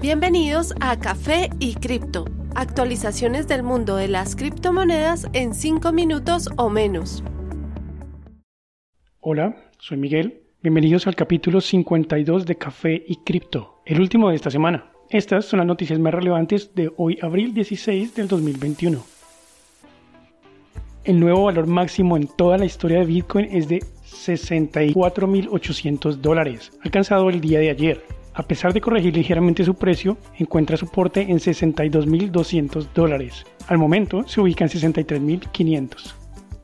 Bienvenidos a Café y Cripto, actualizaciones del mundo de las criptomonedas en 5 minutos o menos. Hola, soy Miguel. Bienvenidos al capítulo 52 de Café y Cripto, el último de esta semana. Estas son las noticias más relevantes de hoy, abril 16 del 2021. El nuevo valor máximo en toda la historia de Bitcoin es de 64.800 dólares, alcanzado el día de ayer, a pesar de corregir ligeramente su precio, encuentra soporte en 62.200 dólares. Al momento se ubica en 63.500.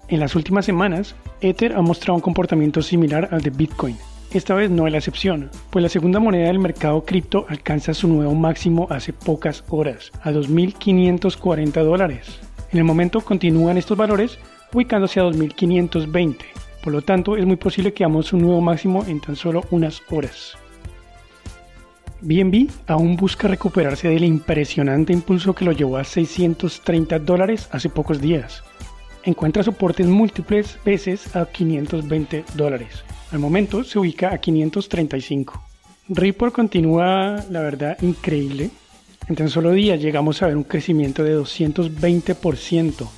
En las últimas semanas, Ether ha mostrado un comportamiento similar al de Bitcoin. Esta vez no es la excepción, pues la segunda moneda del mercado cripto alcanza su nuevo máximo hace pocas horas, a 2.540 dólares. En el momento continúan estos valores ubicándose a 2.520, por lo tanto es muy posible que hagamos un nuevo máximo en tan solo unas horas. BNB aún busca recuperarse del impresionante impulso que lo llevó a 630 dólares hace pocos días. Encuentra soportes múltiples veces a 520 dólares. Al momento se ubica a 535. Ripple continúa, la verdad, increíble. En tan solo días llegamos a ver un crecimiento de 220%,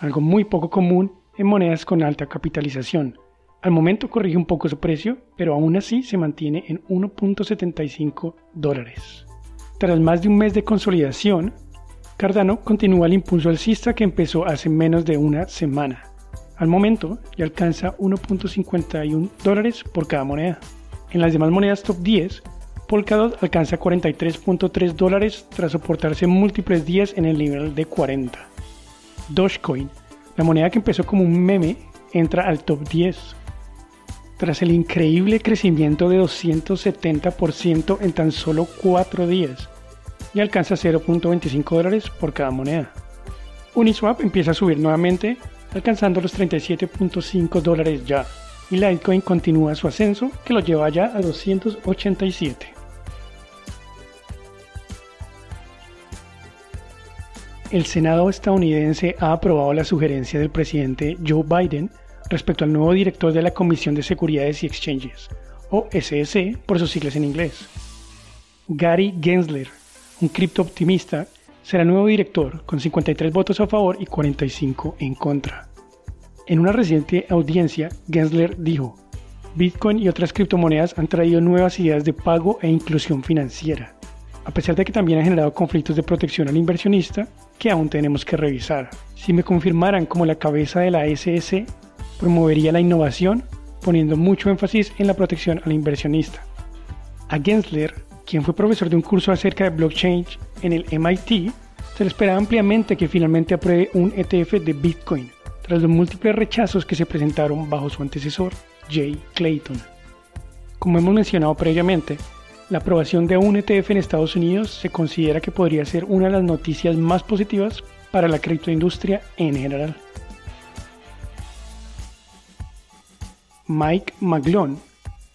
algo muy poco común en monedas con alta capitalización. Al momento corrige un poco su precio, pero aún así se mantiene en 1.75 dólares. Tras más de un mes de consolidación, Cardano continúa el impulso alcista que empezó hace menos de una semana. Al momento ya alcanza 1.51 dólares por cada moneda. En las demás monedas top 10, Polkadot alcanza 43.3 dólares tras soportarse múltiples días en el nivel de 40. Dogecoin, la moneda que empezó como un meme, entra al top 10 tras el increíble crecimiento de 270% en tan solo 4 días y alcanza 0.25 dólares por cada moneda. Uniswap empieza a subir nuevamente, alcanzando los 37.5 dólares ya, y Litecoin continúa su ascenso que lo lleva ya a 287. El Senado estadounidense ha aprobado la sugerencia del presidente Joe Biden respecto al nuevo director de la Comisión de Seguridades y Exchanges, o SSE por sus siglas en inglés. Gary Gensler, un criptooptimista, será nuevo director con 53 votos a favor y 45 en contra. En una reciente audiencia, Gensler dijo, Bitcoin y otras criptomonedas han traído nuevas ideas de pago e inclusión financiera, a pesar de que también han generado conflictos de protección al inversionista que aún tenemos que revisar. Si me confirmaran como la cabeza de la SSE, promovería la innovación, poniendo mucho énfasis en la protección al inversionista. A Gensler, quien fue profesor de un curso acerca de blockchain en el MIT, se le espera ampliamente que finalmente apruebe un ETF de Bitcoin, tras los múltiples rechazos que se presentaron bajo su antecesor, Jay Clayton. Como hemos mencionado previamente, la aprobación de un ETF en Estados Unidos se considera que podría ser una de las noticias más positivas para la criptoindustria en general. Mike McGlone,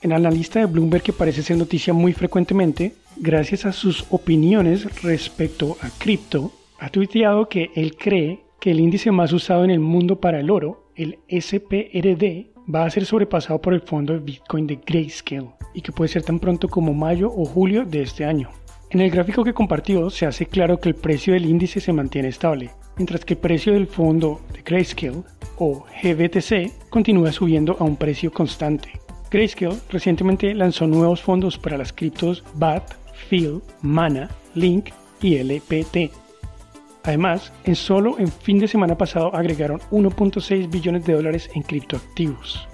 el analista de Bloomberg que parece ser noticia muy frecuentemente, gracias a sus opiniones respecto a cripto, ha tuiteado que él cree que el índice más usado en el mundo para el oro, el SPRD, va a ser sobrepasado por el fondo de Bitcoin de Grayscale y que puede ser tan pronto como mayo o julio de este año. En el gráfico que compartió se hace claro que el precio del índice se mantiene estable, mientras que el precio del fondo de Grayscale o GBTC continúa subiendo a un precio constante. Grayscale recientemente lanzó nuevos fondos para las criptos BAT, FIL, MANA, LINK y LPT. Además, en solo en fin de semana pasado agregaron 1.6 billones de dólares en criptoactivos.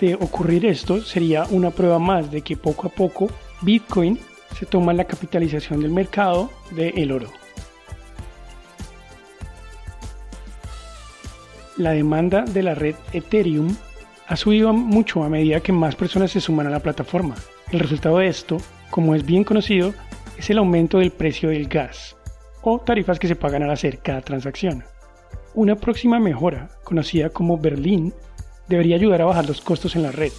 De ocurrir esto, sería una prueba más de que poco a poco Bitcoin se toma la capitalización del mercado del oro. La demanda de la red Ethereum ha subido mucho a medida que más personas se suman a la plataforma. El resultado de esto, como es bien conocido, es el aumento del precio del gas o tarifas que se pagan al hacer cada transacción. Una próxima mejora, conocida como Berlín, debería ayudar a bajar los costos en la red.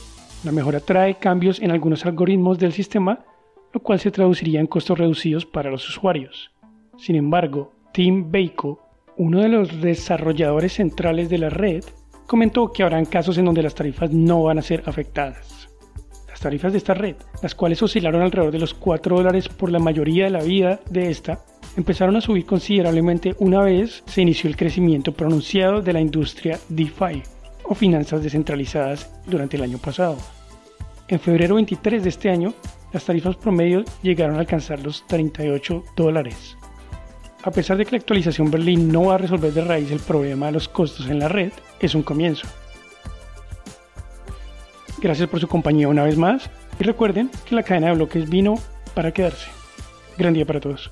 La mejora trae cambios en algunos algoritmos del sistema, lo cual se traduciría en costos reducidos para los usuarios. Sin embargo, Tim Baco, uno de los desarrolladores centrales de la red, comentó que habrán casos en donde las tarifas no van a ser afectadas. Las tarifas de esta red, las cuales oscilaron alrededor de los 4 dólares por la mayoría de la vida de esta, empezaron a subir considerablemente una vez se inició el crecimiento pronunciado de la industria DeFi o finanzas descentralizadas durante el año pasado. En febrero 23 de este año, las tarifas promedio llegaron a alcanzar los 38 dólares. A pesar de que la actualización Berlín no va a resolver de raíz el problema de los costos en la red, es un comienzo. Gracias por su compañía una vez más y recuerden que la cadena de bloques vino para quedarse. Gran día para todos.